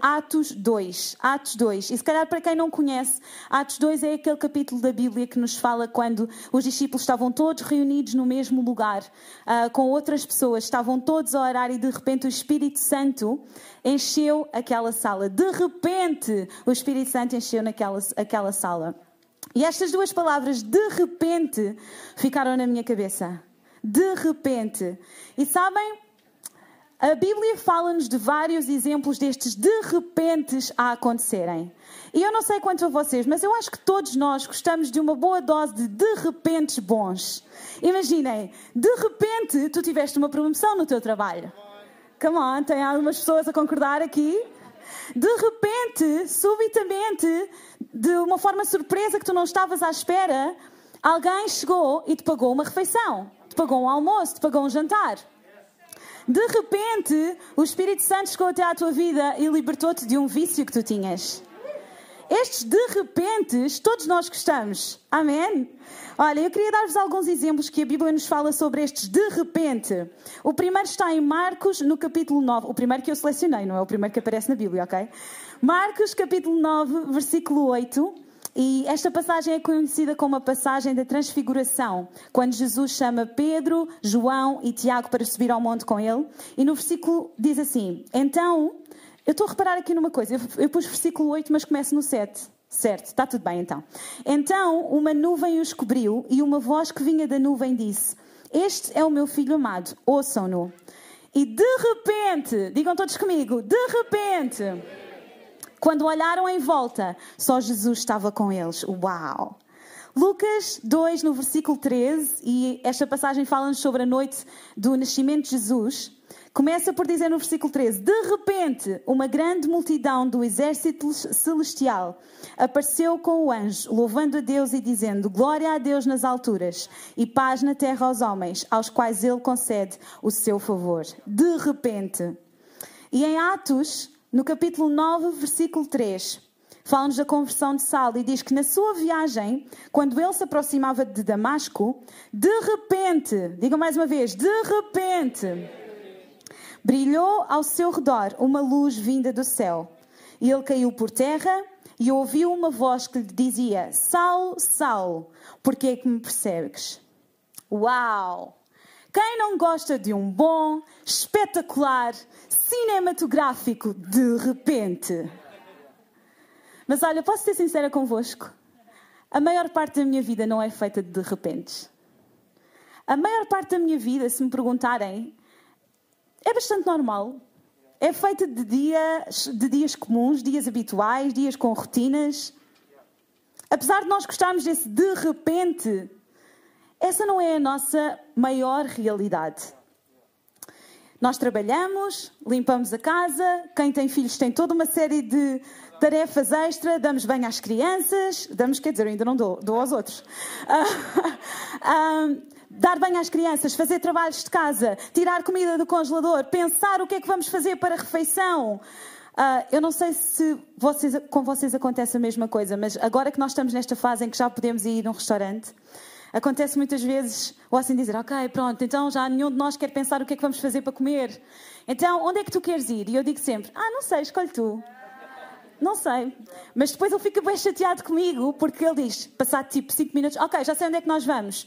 Atos 2. Atos 2. E se calhar para quem não conhece, Atos 2 é aquele capítulo da Bíblia que nos fala quando os discípulos estavam todos reunidos no mesmo lugar, uh, com outras pessoas, estavam todos a orar e de repente o Espírito Santo encheu aquela sala. De repente o Espírito Santo encheu naquela aquela sala. E estas duas palavras, de repente, ficaram na minha cabeça. De repente. E sabem, a Bíblia fala-nos de vários exemplos destes de repentes a acontecerem. E eu não sei quanto a vocês, mas eu acho que todos nós gostamos de uma boa dose de de repentes bons. Imaginem, de repente tu tiveste uma promoção no teu trabalho. Come on, tem algumas pessoas a concordar aqui? De repente, subitamente, de uma forma surpresa que tu não estavas à espera, alguém chegou e te pagou uma refeição, te pagou um almoço, te pagou um jantar. De repente, o Espírito Santo chegou até à tua vida e libertou-te de um vício que tu tinhas. Estes de repente, todos nós gostamos. Amém? Olha, eu queria dar-vos alguns exemplos que a Bíblia nos fala sobre estes de repente. O primeiro está em Marcos, no capítulo 9. O primeiro que eu selecionei, não é o primeiro que aparece na Bíblia, ok? Marcos, capítulo 9, versículo 8. E esta passagem é conhecida como a passagem da transfiguração, quando Jesus chama Pedro, João e Tiago para subir ao monte com ele. E no versículo diz assim: Então, eu estou a reparar aqui numa coisa, eu, pus versículo 8, mas começo no 7. Certo, está tudo bem então. Então uma nuvem os cobriu e uma voz que vinha da nuvem disse: Este é o meu filho amado, ouçam-no. E de repente, digam todos comigo, de repente quando olharam em volta, só Jesus estava com eles. Uau! Lucas 2, no versículo 13, e esta passagem fala-nos sobre a noite do nascimento de Jesus. Começa por dizer no versículo 13: De repente, uma grande multidão do exército celestial apareceu com o anjo, louvando a Deus e dizendo: Glória a Deus nas alturas e paz na terra aos homens, aos quais ele concede o seu favor. De repente. E em Atos no capítulo 9, versículo 3, fala-nos da conversão de Saulo e diz que na sua viagem, quando ele se aproximava de Damasco, de repente, diga mais uma vez, de repente, brilhou ao seu redor uma luz vinda do céu. E ele caiu por terra e ouviu uma voz que lhe dizia: Saulo, Saulo, por que é que me persegues? Uau! Quem não gosta de um bom, espetacular, cinematográfico de repente? Mas olha, posso ser sincera convosco? A maior parte da minha vida não é feita de repentes. A maior parte da minha vida, se me perguntarem, é bastante normal. É feita de dias, de dias comuns, dias habituais, dias com rotinas. Apesar de nós gostarmos desse de repente, essa não é a nossa maior realidade. Nós trabalhamos, limpamos a casa, quem tem filhos tem toda uma série de tarefas extra, damos banho às crianças, damos, quer dizer, ainda não dou, dou aos outros. Uh, dar banho às crianças, fazer trabalhos de casa, tirar comida do congelador, pensar o que é que vamos fazer para a refeição. Uh, eu não sei se vocês, com vocês acontece a mesma coisa, mas agora que nós estamos nesta fase em que já podemos ir a um restaurante, Acontece muitas vezes, ou assim dizer, ok, pronto, então já nenhum de nós quer pensar o que é que vamos fazer para comer. Então, onde é que tu queres ir? E eu digo sempre, ah, não sei, escolhe tu. Não sei. Mas depois ele fica bem chateado comigo, porque ele diz, passado tipo 5 minutos, ok, já sei onde é que nós vamos.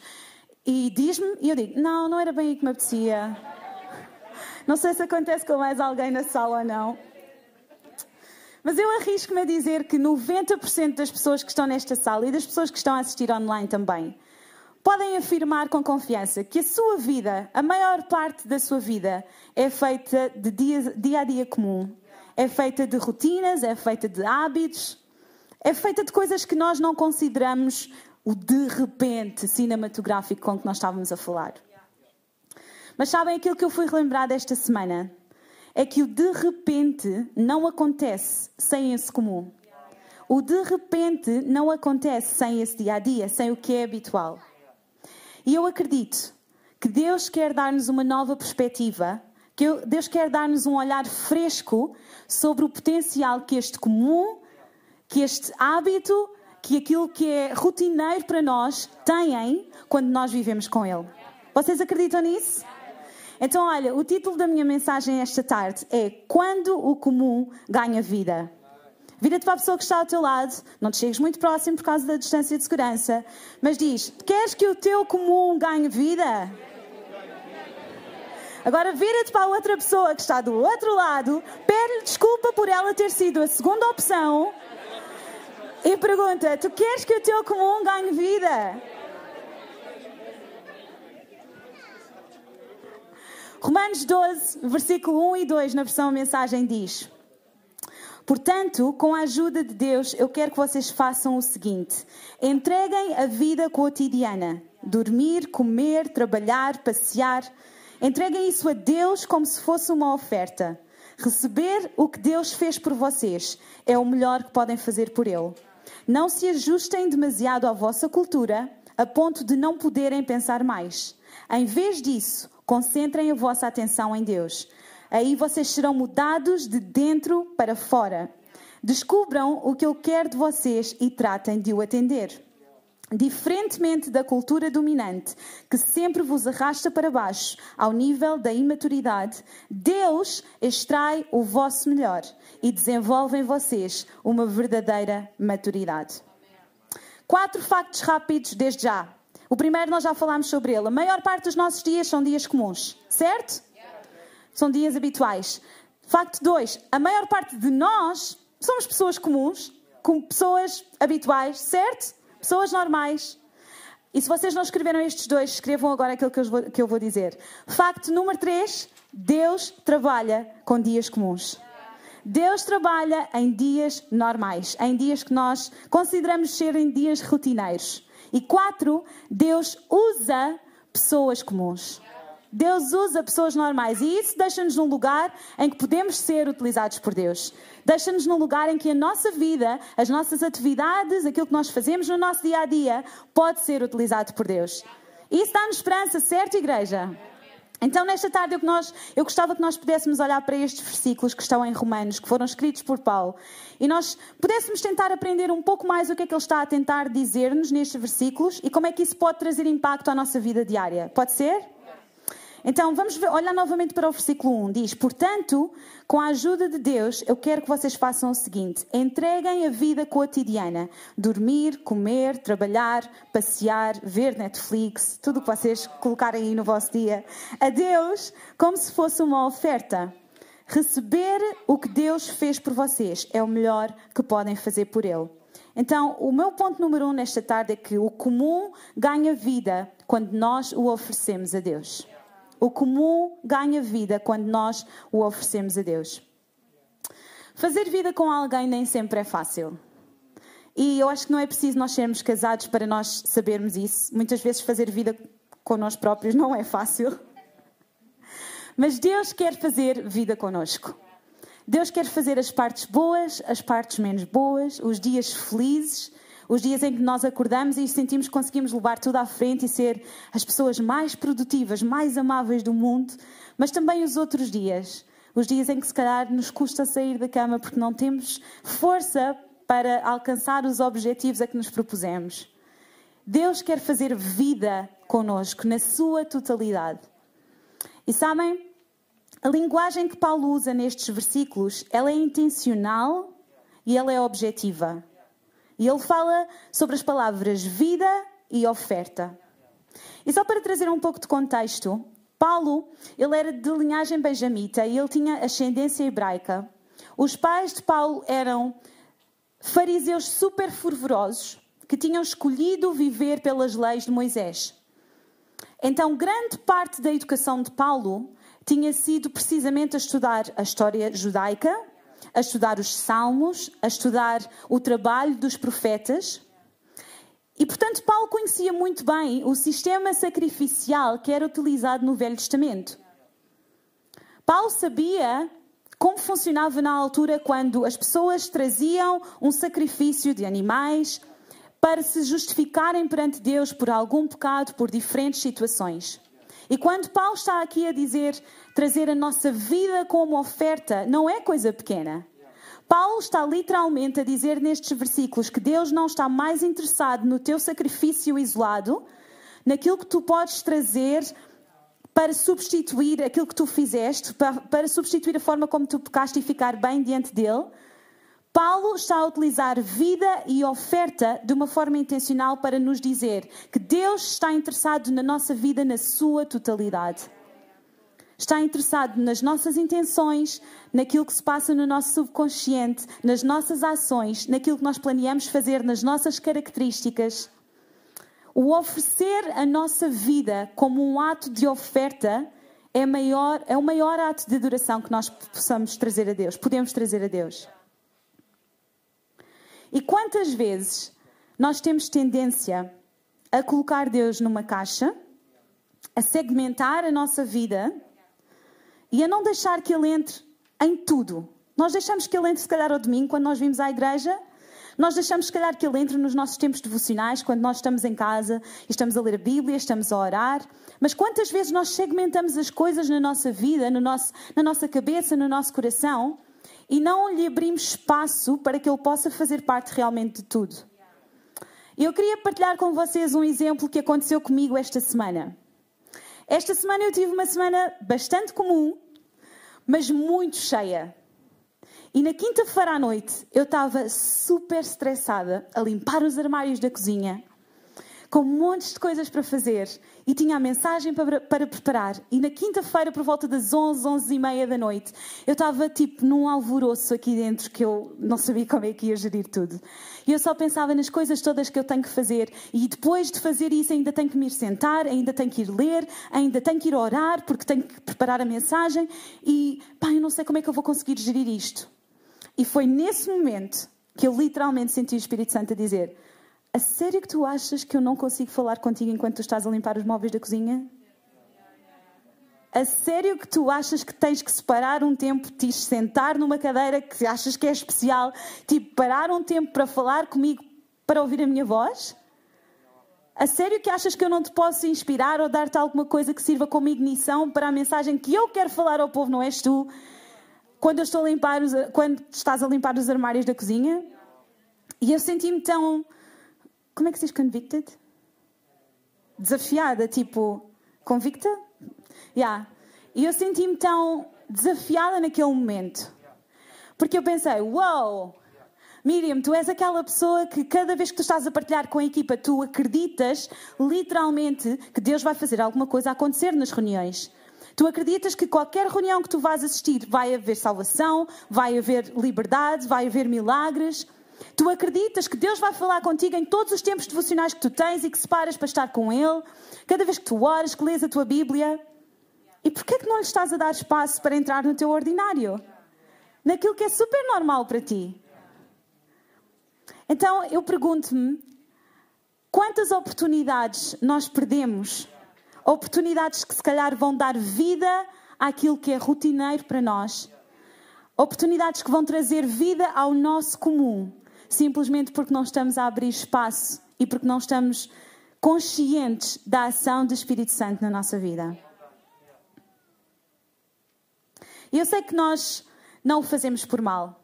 E diz-me, e eu digo, não, não era bem aí que me apetecia. Não sei se acontece com mais alguém na sala ou não. Mas eu arrisco-me a dizer que 90% das pessoas que estão nesta sala e das pessoas que estão a assistir online também, podem afirmar com confiança que a sua vida, a maior parte da sua vida, é feita de dia, dia a dia comum. É feita de rotinas, é feita de hábitos, é feita de coisas que nós não consideramos o de repente cinematográfico com que nós estávamos a falar. Mas sabem aquilo que eu fui relembrar esta semana? É que o de repente não acontece sem esse comum. O de repente não acontece sem esse dia a dia, sem o que é habitual. E eu acredito que Deus quer dar-nos uma nova perspectiva, que Deus quer dar-nos um olhar fresco sobre o potencial que este comum, que este hábito, que aquilo que é rotineiro para nós têm quando nós vivemos com Ele. Vocês acreditam nisso? Então, olha, o título da minha mensagem esta tarde é Quando o comum ganha vida. Vira-te para a pessoa que está ao teu lado, não te chegues muito próximo por causa da distância de segurança, mas diz: Queres que o teu comum ganhe vida? Agora vira-te para a outra pessoa que está do outro lado, pede-lhe desculpa por ela ter sido a segunda opção e pergunta: Tu queres que o teu comum ganhe vida? Romanos 12, versículo 1 e 2, na versão mensagem diz: Portanto, com a ajuda de Deus, eu quero que vocês façam o seguinte: entreguem a vida cotidiana, dormir, comer, trabalhar, passear. Entreguem isso a Deus como se fosse uma oferta. Receber o que Deus fez por vocês é o melhor que podem fazer por Ele. Não se ajustem demasiado à vossa cultura, a ponto de não poderem pensar mais. Em vez disso, Concentrem a vossa atenção em Deus. Aí vocês serão mudados de dentro para fora. Descubram o que Ele quer de vocês e tratem de o atender. Diferentemente da cultura dominante, que sempre vos arrasta para baixo ao nível da imaturidade, Deus extrai o vosso melhor e desenvolve em vocês uma verdadeira maturidade. Quatro factos rápidos desde já. O primeiro nós já falámos sobre ele. A maior parte dos nossos dias são dias comuns, certo? São dias habituais. Facto 2. A maior parte de nós somos pessoas comuns, com pessoas habituais, certo? Pessoas normais. E se vocês não escreveram estes dois, escrevam agora aquilo que eu vou, que eu vou dizer. Facto número 3. Deus trabalha com dias comuns. Deus trabalha em dias normais, em dias que nós consideramos serem dias rotineiros. E quatro, Deus usa pessoas comuns. Deus usa pessoas normais e isso deixa-nos num lugar em que podemos ser utilizados por Deus. Deixa-nos num lugar em que a nossa vida, as nossas atividades, aquilo que nós fazemos no nosso dia a dia, pode ser utilizado por Deus. Isso dá-nos esperança, certo, igreja? Então, nesta tarde, eu, nós, eu gostava que nós pudéssemos olhar para estes versículos que estão em Romanos, que foram escritos por Paulo, e nós pudéssemos tentar aprender um pouco mais o que é que ele está a tentar dizer-nos nestes versículos e como é que isso pode trazer impacto à nossa vida diária. Pode ser? Então, vamos ver, olhar novamente para o versículo 1. Diz: Portanto, com a ajuda de Deus, eu quero que vocês façam o seguinte: entreguem a vida cotidiana, dormir, comer, trabalhar, passear, ver Netflix, tudo o que vocês colocarem aí no vosso dia, a Deus como se fosse uma oferta. Receber o que Deus fez por vocês é o melhor que podem fazer por Ele. Então, o meu ponto número um nesta tarde é que o comum ganha vida quando nós o oferecemos a Deus. O comum ganha vida quando nós o oferecemos a Deus. Fazer vida com alguém nem sempre é fácil. E eu acho que não é preciso nós sermos casados para nós sabermos isso. Muitas vezes fazer vida com nós próprios não é fácil. Mas Deus quer fazer vida conosco. Deus quer fazer as partes boas, as partes menos boas, os dias felizes, os dias em que nós acordamos e sentimos que conseguimos levar tudo à frente e ser as pessoas mais produtivas, mais amáveis do mundo, mas também os outros dias, os dias em que se calhar nos custa sair da cama porque não temos força para alcançar os objetivos a que nos propusemos. Deus quer fazer vida conosco na sua totalidade. E sabem, a linguagem que Paulo usa nestes versículos, ela é intencional e ela é objetiva. E ele fala sobre as palavras vida e oferta. E só para trazer um pouco de contexto, Paulo, ele era de linhagem benjamita e ele tinha ascendência hebraica. Os pais de Paulo eram fariseus super fervorosos que tinham escolhido viver pelas leis de Moisés. Então, grande parte da educação de Paulo tinha sido precisamente a estudar a história judaica a estudar os salmos, a estudar o trabalho dos profetas. E, portanto, Paulo conhecia muito bem o sistema sacrificial que era utilizado no Velho Testamento. Paulo sabia como funcionava na altura quando as pessoas traziam um sacrifício de animais para se justificarem perante Deus por algum pecado, por diferentes situações. E quando Paulo está aqui a dizer trazer a nossa vida como oferta, não é coisa pequena. Paulo está literalmente a dizer nestes versículos que Deus não está mais interessado no teu sacrifício isolado, naquilo que tu podes trazer para substituir aquilo que tu fizeste, para, para substituir a forma como tu pecaste e ficar bem diante dele. Paulo está a utilizar vida e oferta de uma forma intencional para nos dizer que Deus está interessado na nossa vida na sua totalidade. Está interessado nas nossas intenções, naquilo que se passa no nosso subconsciente, nas nossas ações, naquilo que nós planeamos fazer, nas nossas características. O oferecer a nossa vida como um ato de oferta é, maior, é o maior ato de adoração que nós possamos trazer a Deus, podemos trazer a Deus. E quantas vezes nós temos tendência a colocar Deus numa caixa, a segmentar a nossa vida e a não deixar que Ele entre em tudo. Nós deixamos que Ele entre, se calhar, ao domingo, quando nós vimos à igreja, nós deixamos, se calhar, que Ele entre nos nossos tempos devocionais, quando nós estamos em casa e estamos a ler a Bíblia, estamos a orar. Mas quantas vezes nós segmentamos as coisas na nossa vida, no nosso, na nossa cabeça, no nosso coração, e não lhe abrimos espaço para que Ele possa fazer parte realmente de tudo? Eu queria partilhar com vocês um exemplo que aconteceu comigo esta semana. Esta semana eu tive uma semana bastante comum, mas muito cheia. E na quinta-feira à noite eu estava super estressada a limpar os armários da cozinha, com montes de coisas para fazer e tinha a mensagem para, para preparar. E na quinta-feira, por volta das 11, 11 e meia da noite, eu estava tipo num alvoroço aqui dentro que eu não sabia como é que ia gerir tudo. E eu só pensava nas coisas todas que eu tenho que fazer. E depois de fazer isso, ainda tenho que me ir sentar, ainda tenho que ir ler, ainda tenho que ir orar, porque tenho que preparar a mensagem. E pá, eu não sei como é que eu vou conseguir gerir isto. E foi nesse momento que eu literalmente senti o Espírito Santo a dizer: A sério que tu achas que eu não consigo falar contigo enquanto tu estás a limpar os móveis da cozinha? A sério que tu achas que tens que separar um tempo, te sentar numa cadeira que achas que é especial, tipo, parar um tempo para falar comigo, para ouvir a minha voz? A sério que achas que eu não te posso inspirar ou dar-te alguma coisa que sirva como ignição para a mensagem que eu quero falar ao povo, não és tu? quando eu estou a limpar os, quando estás a limpar os armários da cozinha e eu senti-me tão como é que se diz convicted? Desafiada, tipo convicta? Yeah. E eu senti-me tão desafiada naquele momento. Porque eu pensei, uau, wow, Miriam, tu és aquela pessoa que cada vez que tu estás a partilhar com a equipa, tu acreditas literalmente que Deus vai fazer alguma coisa acontecer nas reuniões. Tu acreditas que qualquer reunião que tu vás assistir vai haver salvação, vai haver liberdade, vai haver milagres. Tu acreditas que Deus vai falar contigo em todos os tempos devocionais que tu tens e que separas para estar com Ele, cada vez que tu oras, que lês a tua Bíblia. E porquê que não lhe estás a dar espaço para entrar no teu ordinário? Naquilo que é super normal para ti. Então eu pergunto-me: quantas oportunidades nós perdemos oportunidades que se calhar vão dar vida àquilo que é rotineiro para nós, oportunidades que vão trazer vida ao nosso comum, simplesmente porque não estamos a abrir espaço e porque não estamos conscientes da ação do Espírito Santo na nossa vida. Eu sei que nós não o fazemos por mal.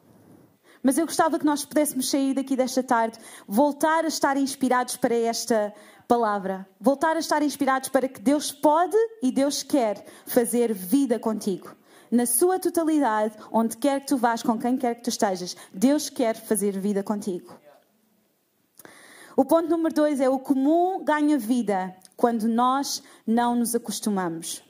Mas eu gostava que nós pudéssemos sair daqui desta tarde, voltar a estar inspirados para esta palavra. Voltar a estar inspirados para que Deus pode e Deus quer fazer vida contigo. Na sua totalidade, onde quer que tu vás, com quem quer que tu estejas, Deus quer fazer vida contigo. O ponto número dois é o comum ganha vida quando nós não nos acostumamos.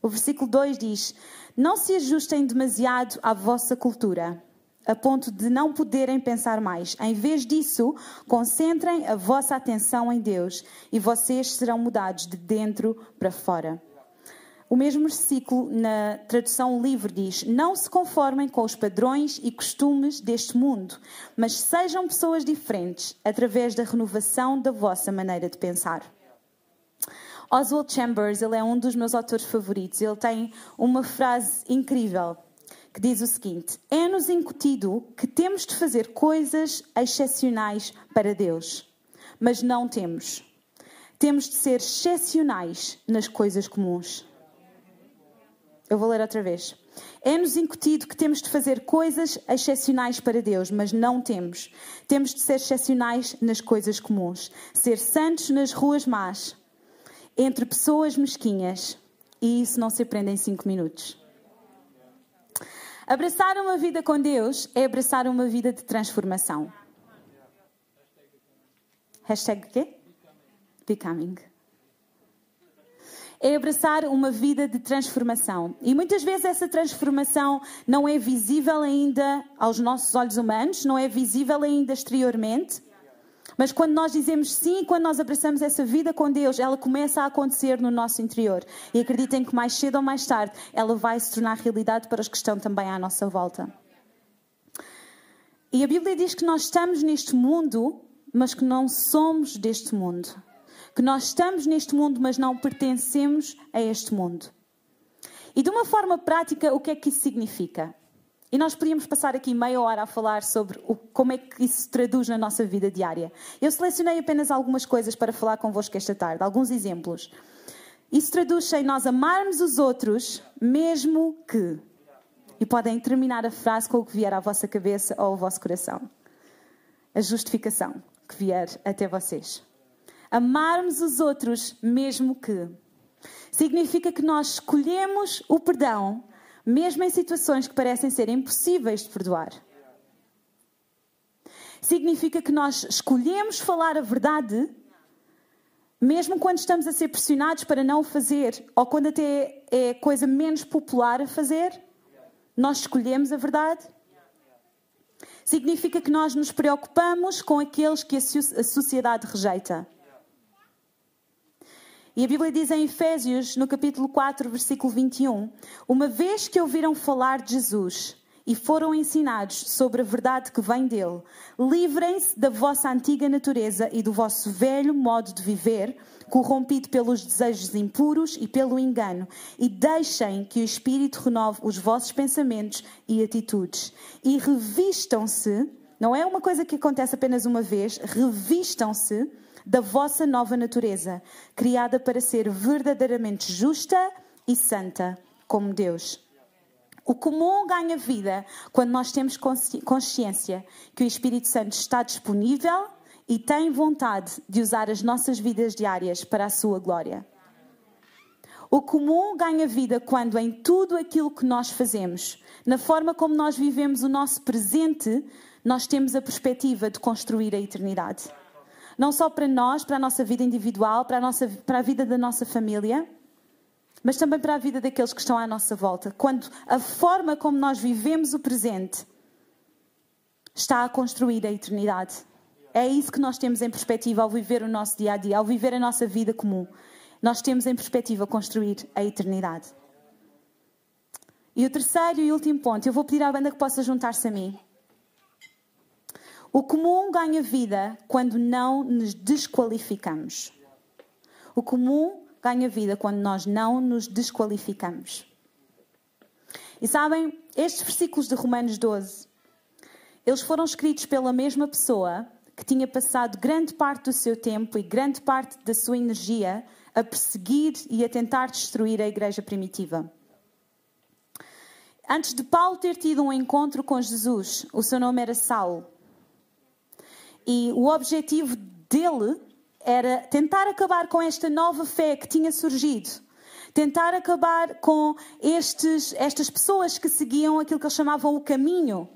O versículo 2 diz: Não se ajustem demasiado à vossa cultura a ponto de não poderem pensar mais. Em vez disso, concentrem a vossa atenção em Deus e vocês serão mudados de dentro para fora. O mesmo versículo na tradução livre diz: Não se conformem com os padrões e costumes deste mundo, mas sejam pessoas diferentes através da renovação da vossa maneira de pensar. Oswald Chambers, ele é um dos meus autores favoritos. Ele tem uma frase incrível que diz o seguinte: É-nos incutido que temos de fazer coisas excepcionais para Deus, mas não temos. temos de ser excepcionais nas coisas comuns. Eu vou ler outra vez. É-nos incutido que temos de fazer coisas excepcionais para Deus, mas não temos. Temos de ser excepcionais nas coisas comuns. Ser santos nas ruas más, entre pessoas mesquinhas. E isso não se aprende em cinco minutos. Abraçar uma vida com Deus é abraçar uma vida de transformação. Hashtag o quê? Becoming. É abraçar uma vida de transformação. E muitas vezes essa transformação não é visível ainda aos nossos olhos humanos, não é visível ainda exteriormente. Mas quando nós dizemos sim, quando nós abraçamos essa vida com Deus, ela começa a acontecer no nosso interior. E acreditem que mais cedo ou mais tarde ela vai se tornar realidade para os que estão também à nossa volta. E a Bíblia diz que nós estamos neste mundo mas que não somos deste mundo. Que nós estamos neste mundo, mas não pertencemos a este mundo. E de uma forma prática, o que é que isso significa? E nós podíamos passar aqui meia hora a falar sobre o, como é que isso se traduz na nossa vida diária. Eu selecionei apenas algumas coisas para falar convosco esta tarde, alguns exemplos. Isso traduz-se em nós amarmos os outros, mesmo que. E podem terminar a frase com o que vier à vossa cabeça ou ao vosso coração. A justificação que vier até vocês. Amarmos os outros, mesmo que. Significa que nós escolhemos o perdão, mesmo em situações que parecem ser impossíveis de perdoar. Significa que nós escolhemos falar a verdade, mesmo quando estamos a ser pressionados para não o fazer, ou quando até é coisa menos popular a fazer. Nós escolhemos a verdade. Significa que nós nos preocupamos com aqueles que a sociedade rejeita. E a Bíblia diz em Efésios, no capítulo 4, versículo 21, uma vez que ouviram falar de Jesus e foram ensinados sobre a verdade que vem dele, livrem-se da vossa antiga natureza e do vosso velho modo de viver, corrompido pelos desejos impuros e pelo engano, e deixem que o Espírito renove os vossos pensamentos e atitudes. E revistam-se, não é uma coisa que acontece apenas uma vez, revistam-se da vossa nova natureza, criada para ser verdadeiramente justa e santa, como Deus. O comum ganha vida quando nós temos consciência que o Espírito Santo está disponível e tem vontade de usar as nossas vidas diárias para a sua glória. O comum ganha vida quando, em tudo aquilo que nós fazemos, na forma como nós vivemos o nosso presente, nós temos a perspectiva de construir a eternidade. Não só para nós, para a nossa vida individual, para a, nossa, para a vida da nossa família, mas também para a vida daqueles que estão à nossa volta. Quando a forma como nós vivemos o presente está a construir a eternidade. É isso que nós temos em perspectiva ao viver o nosso dia a dia, ao viver a nossa vida comum. Nós temos em perspectiva construir a eternidade. E o terceiro e último ponto, eu vou pedir à banda que possa juntar-se a mim. O comum ganha vida quando não nos desqualificamos. O comum ganha vida quando nós não nos desqualificamos. E sabem, estes versículos de Romanos 12, eles foram escritos pela mesma pessoa que tinha passado grande parte do seu tempo e grande parte da sua energia a perseguir e a tentar destruir a igreja primitiva. Antes de Paulo ter tido um encontro com Jesus, o seu nome era Saulo. E o objetivo dele era tentar acabar com esta nova fé que tinha surgido. Tentar acabar com estes, estas pessoas que seguiam aquilo que eles chamavam o caminho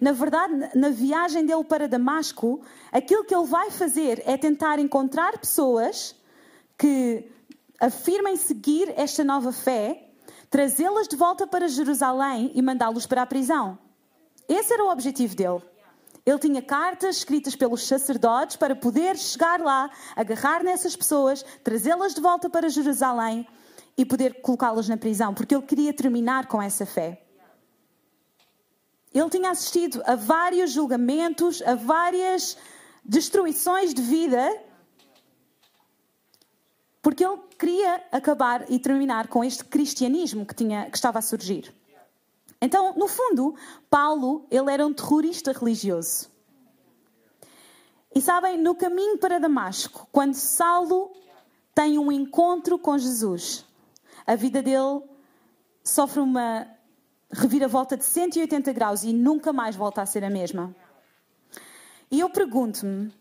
na verdade, na viagem dele para Damasco, aquilo que ele vai fazer é tentar encontrar pessoas que afirmem seguir esta nova fé, trazê-las de volta para Jerusalém e mandá-los para a prisão. Esse era o objetivo dele. Ele tinha cartas escritas pelos sacerdotes para poder chegar lá, agarrar nessas pessoas, trazê-las de volta para Jerusalém e poder colocá-las na prisão, porque ele queria terminar com essa fé. Ele tinha assistido a vários julgamentos, a várias destruições de vida, porque ele queria acabar e terminar com este cristianismo que, tinha, que estava a surgir. Então, no fundo, Paulo, ele era um terrorista religioso. E sabem, no caminho para Damasco, quando Saulo tem um encontro com Jesus, a vida dele sofre uma reviravolta de 180 graus e nunca mais volta a ser a mesma. E eu pergunto-me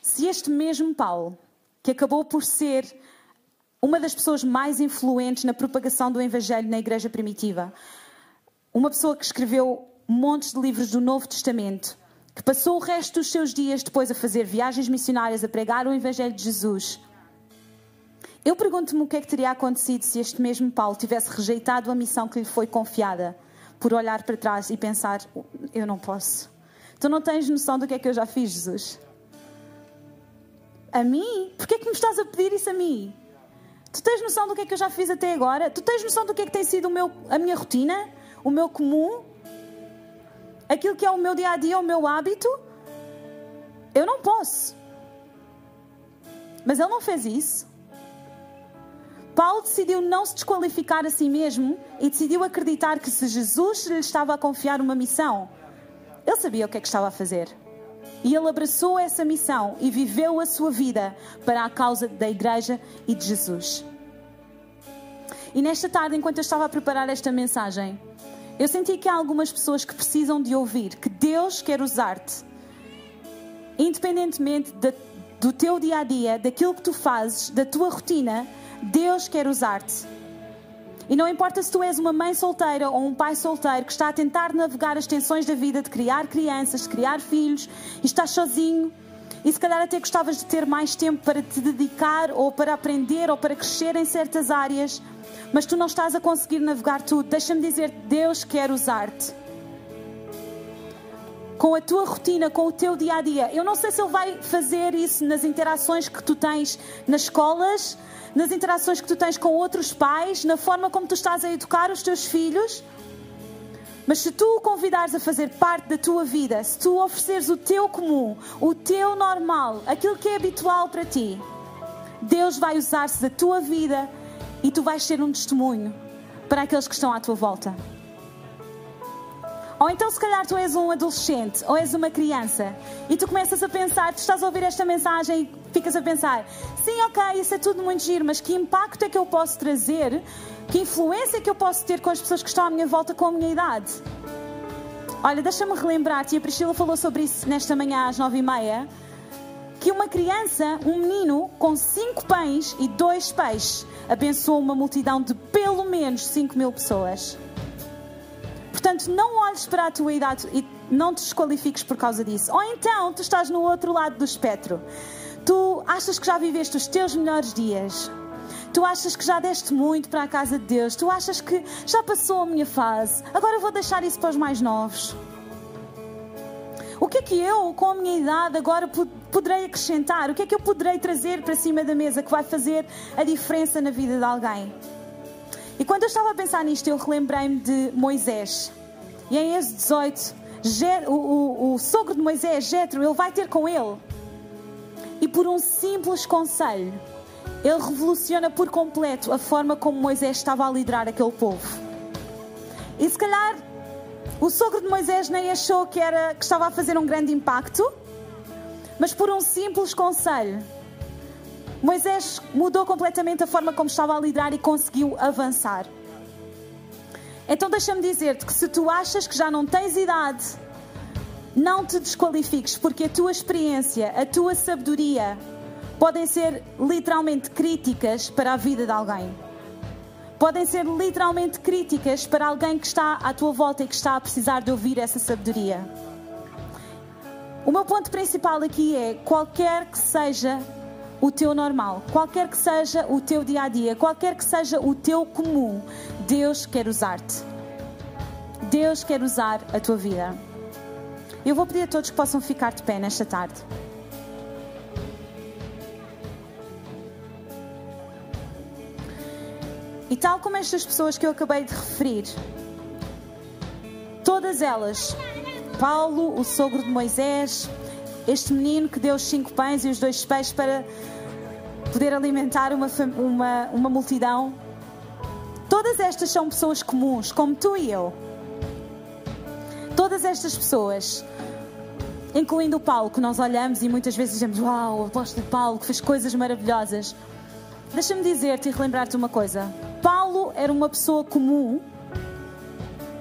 se este mesmo Paulo, que acabou por ser uma das pessoas mais influentes na propagação do Evangelho na igreja primitiva, uma pessoa que escreveu montes de livros do Novo Testamento, que passou o resto dos seus dias depois a fazer viagens missionárias, a pregar o Evangelho de Jesus. Eu pergunto-me o que é que teria acontecido se este mesmo Paulo tivesse rejeitado a missão que lhe foi confiada, por olhar para trás e pensar: eu não posso. Tu não tens noção do que é que eu já fiz, Jesus? A mim? Porquê é que me estás a pedir isso a mim? Tu tens noção do que é que eu já fiz até agora? Tu tens noção do que é que tem sido meu, a minha rotina? O meu comum? Aquilo que é o meu dia a dia, o meu hábito? Eu não posso. Mas ele não fez isso. Paulo decidiu não se desqualificar a si mesmo e decidiu acreditar que se Jesus lhe estava a confiar uma missão, ele sabia o que é que estava a fazer. E ele abraçou essa missão e viveu a sua vida para a causa da igreja e de Jesus. E nesta tarde, enquanto eu estava a preparar esta mensagem, eu senti que há algumas pessoas que precisam de ouvir que Deus quer usar-te, independentemente de, do teu dia a dia, daquilo que tu fazes, da tua rotina, Deus quer usar-te. E não importa se tu és uma mãe solteira ou um pai solteiro que está a tentar navegar as tensões da vida de criar crianças, de criar filhos, e estás sozinho, e se calhar até gostavas de ter mais tempo para te dedicar ou para aprender ou para crescer em certas áreas, mas tu não estás a conseguir navegar tudo. Deixa-me dizer, Deus quer usar-te. Com a tua rotina, com o teu dia a dia. Eu não sei se Ele vai fazer isso nas interações que tu tens nas escolas, nas interações que tu tens com outros pais, na forma como tu estás a educar os teus filhos. Mas se tu o convidares a fazer parte da tua vida, se tu ofereceres o teu comum, o teu normal, aquilo que é habitual para ti, Deus vai usar-se da tua vida e tu vais ser um testemunho para aqueles que estão à tua volta. Ou então, se calhar, tu és um adolescente ou és uma criança e tu começas a pensar, tu estás a ouvir esta mensagem ficas a pensar: sim, ok, isso é tudo muito giro, mas que impacto é que eu posso trazer? Que influência é que eu posso ter com as pessoas que estão à minha volta com a minha idade? Olha, deixa-me relembrar-te, a Priscila falou sobre isso nesta manhã às nove e meia, que uma criança, um menino, com cinco pães e dois peixes, abençoou uma multidão de pelo menos cinco mil pessoas. Portanto, não olhes para a tua idade e não te desqualifiques por causa disso. Ou então, tu estás no outro lado do espectro. Tu achas que já viveste os teus melhores dias. Tu achas que já deste muito para a casa de Deus. Tu achas que já passou a minha fase. Agora vou deixar isso para os mais novos. O que é que eu, com a minha idade, agora poderei acrescentar? O que é que eu poderei trazer para cima da mesa que vai fazer a diferença na vida de alguém? E quando eu estava a pensar nisto, eu relembrei-me de Moisés. E em Êxodo 18, o, o, o sogro de Moisés, Jetro, ele vai ter com ele. E por um simples conselho, ele revoluciona por completo a forma como Moisés estava a liderar aquele povo. E se calhar o sogro de Moisés nem achou que, era, que estava a fazer um grande impacto, mas por um simples conselho, Moisés mudou completamente a forma como estava a liderar e conseguiu avançar. Então deixa-me dizer-te que se tu achas que já não tens idade, não te desqualifiques, porque a tua experiência, a tua sabedoria podem ser literalmente críticas para a vida de alguém. Podem ser literalmente críticas para alguém que está à tua volta e que está a precisar de ouvir essa sabedoria. O meu ponto principal aqui é: qualquer que seja o teu normal, qualquer que seja o teu dia a dia, qualquer que seja o teu comum, Deus quer usar-te. Deus quer usar a tua vida. Eu vou pedir a todos que possam ficar de pé nesta tarde. E tal como estas pessoas que eu acabei de referir, todas elas, Paulo, o sogro de Moisés, este menino que deu os cinco pães e os dois peixes para poder alimentar uma, uma, uma multidão. Todas estas são pessoas comuns, como tu e eu. Todas estas pessoas incluindo o Paulo, que nós olhamos e muitas vezes dizemos: Uau, o apóstolo Paulo que fez coisas maravilhosas. Deixa-me dizer-te e relembrar-te uma coisa: Paulo era uma pessoa comum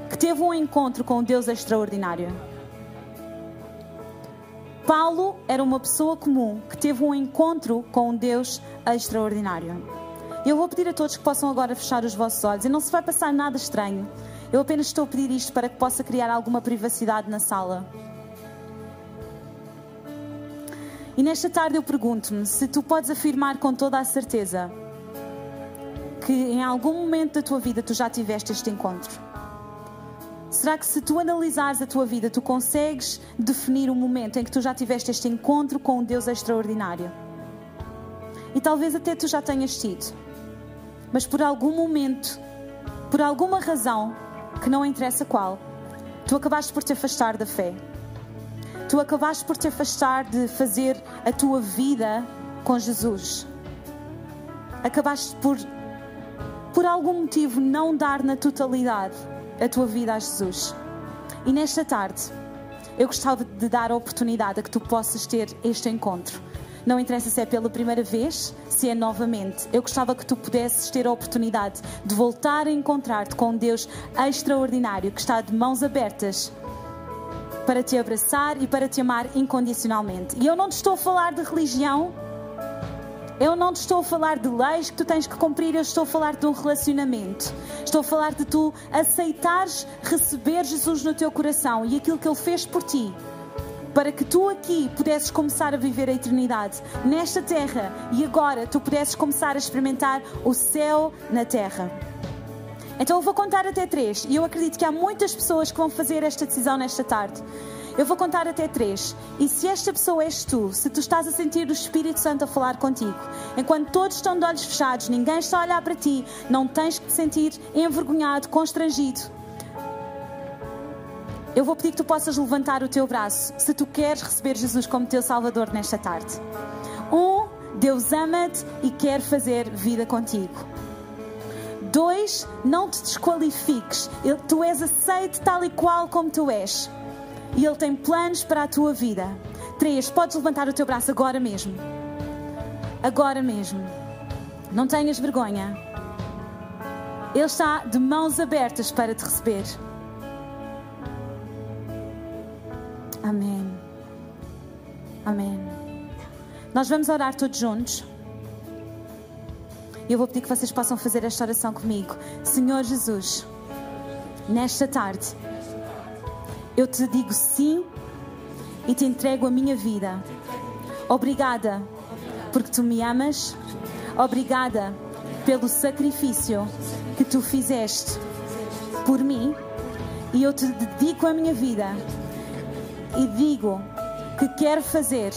que teve um encontro com um Deus extraordinário. Paulo era uma pessoa comum que teve um encontro com um Deus extraordinário. Eu vou pedir a todos que possam agora fechar os vossos olhos e não se vai passar nada estranho. Eu apenas estou a pedir isto para que possa criar alguma privacidade na sala. E nesta tarde eu pergunto-me se tu podes afirmar com toda a certeza que em algum momento da tua vida tu já tiveste este encontro. Será que se tu analisares a tua vida, tu consegues definir o momento em que tu já tiveste este encontro com um Deus extraordinário? E talvez até tu já tenhas tido. Mas por algum momento, por alguma razão, que não interessa qual, tu acabaste por te afastar da fé. Tu acabaste por te afastar de fazer a tua vida com Jesus. Acabaste por, por algum motivo, não dar na totalidade a tua vida a Jesus. E nesta tarde, eu gostava de dar a oportunidade a que tu possas ter este encontro. Não interessa se é pela primeira vez, se é novamente. Eu gostava que tu pudesses ter a oportunidade de voltar a encontrar-te com um Deus extraordinário que está de mãos abertas para te abraçar e para te amar incondicionalmente. E eu não te estou a falar de religião, eu não te estou a falar de leis que tu tens que cumprir, eu estou a falar de um relacionamento. Estou a falar de tu aceitares receber Jesus no teu coração e aquilo que Ele fez por ti. Para que tu aqui pudesses começar a viver a eternidade nesta terra e agora tu pudesses começar a experimentar o céu na terra. Então eu vou contar até três e eu acredito que há muitas pessoas que vão fazer esta decisão nesta tarde. Eu vou contar até três. E se esta pessoa és tu, se tu estás a sentir o Espírito Santo a falar contigo, enquanto todos estão de olhos fechados, ninguém está a olhar para ti, não tens que te sentir envergonhado, constrangido. Eu vou pedir que tu possas levantar o teu braço se tu queres receber Jesus como teu Salvador nesta tarde. Um, Deus ama-te e quer fazer vida contigo. Dois, não te desqualifiques. Tu és aceito tal e qual como tu és e Ele tem planos para a tua vida. Três, podes levantar o teu braço agora mesmo. Agora mesmo. Não tenhas vergonha. Ele está de mãos abertas para te receber. Amém. Amém. Nós vamos orar todos juntos. E eu vou pedir que vocês possam fazer esta oração comigo. Senhor Jesus, nesta tarde eu te digo sim e te entrego a minha vida. Obrigada porque tu me amas. Obrigada pelo sacrifício que tu fizeste por mim. E eu te dedico a minha vida e digo que quero fazer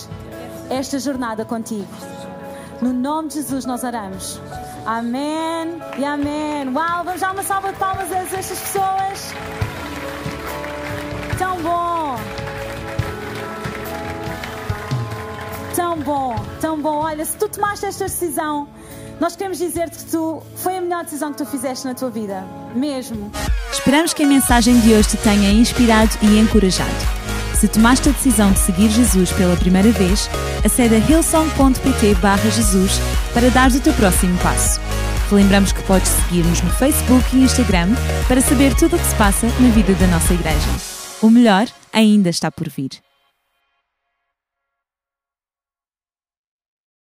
esta jornada contigo. No nome de Jesus nós oramos. Amém e amém. Uau, vamos dar uma salva de palmas a estas pessoas tão bom. Tão bom, tão bom. Olha, se tu tomaste esta decisão, nós queremos dizer-te que tu foi a melhor decisão que tu fizeste na tua vida, mesmo. Esperamos que a mensagem de hoje te tenha inspirado e encorajado. Se tomaste a decisão de seguir Jesus pela primeira vez, acede a hillsong.pt Jesus para dar o teu próximo passo. Lembramos que podes seguir-nos no Facebook e Instagram para saber tudo o que se passa na vida da nossa igreja. O melhor ainda está por vir.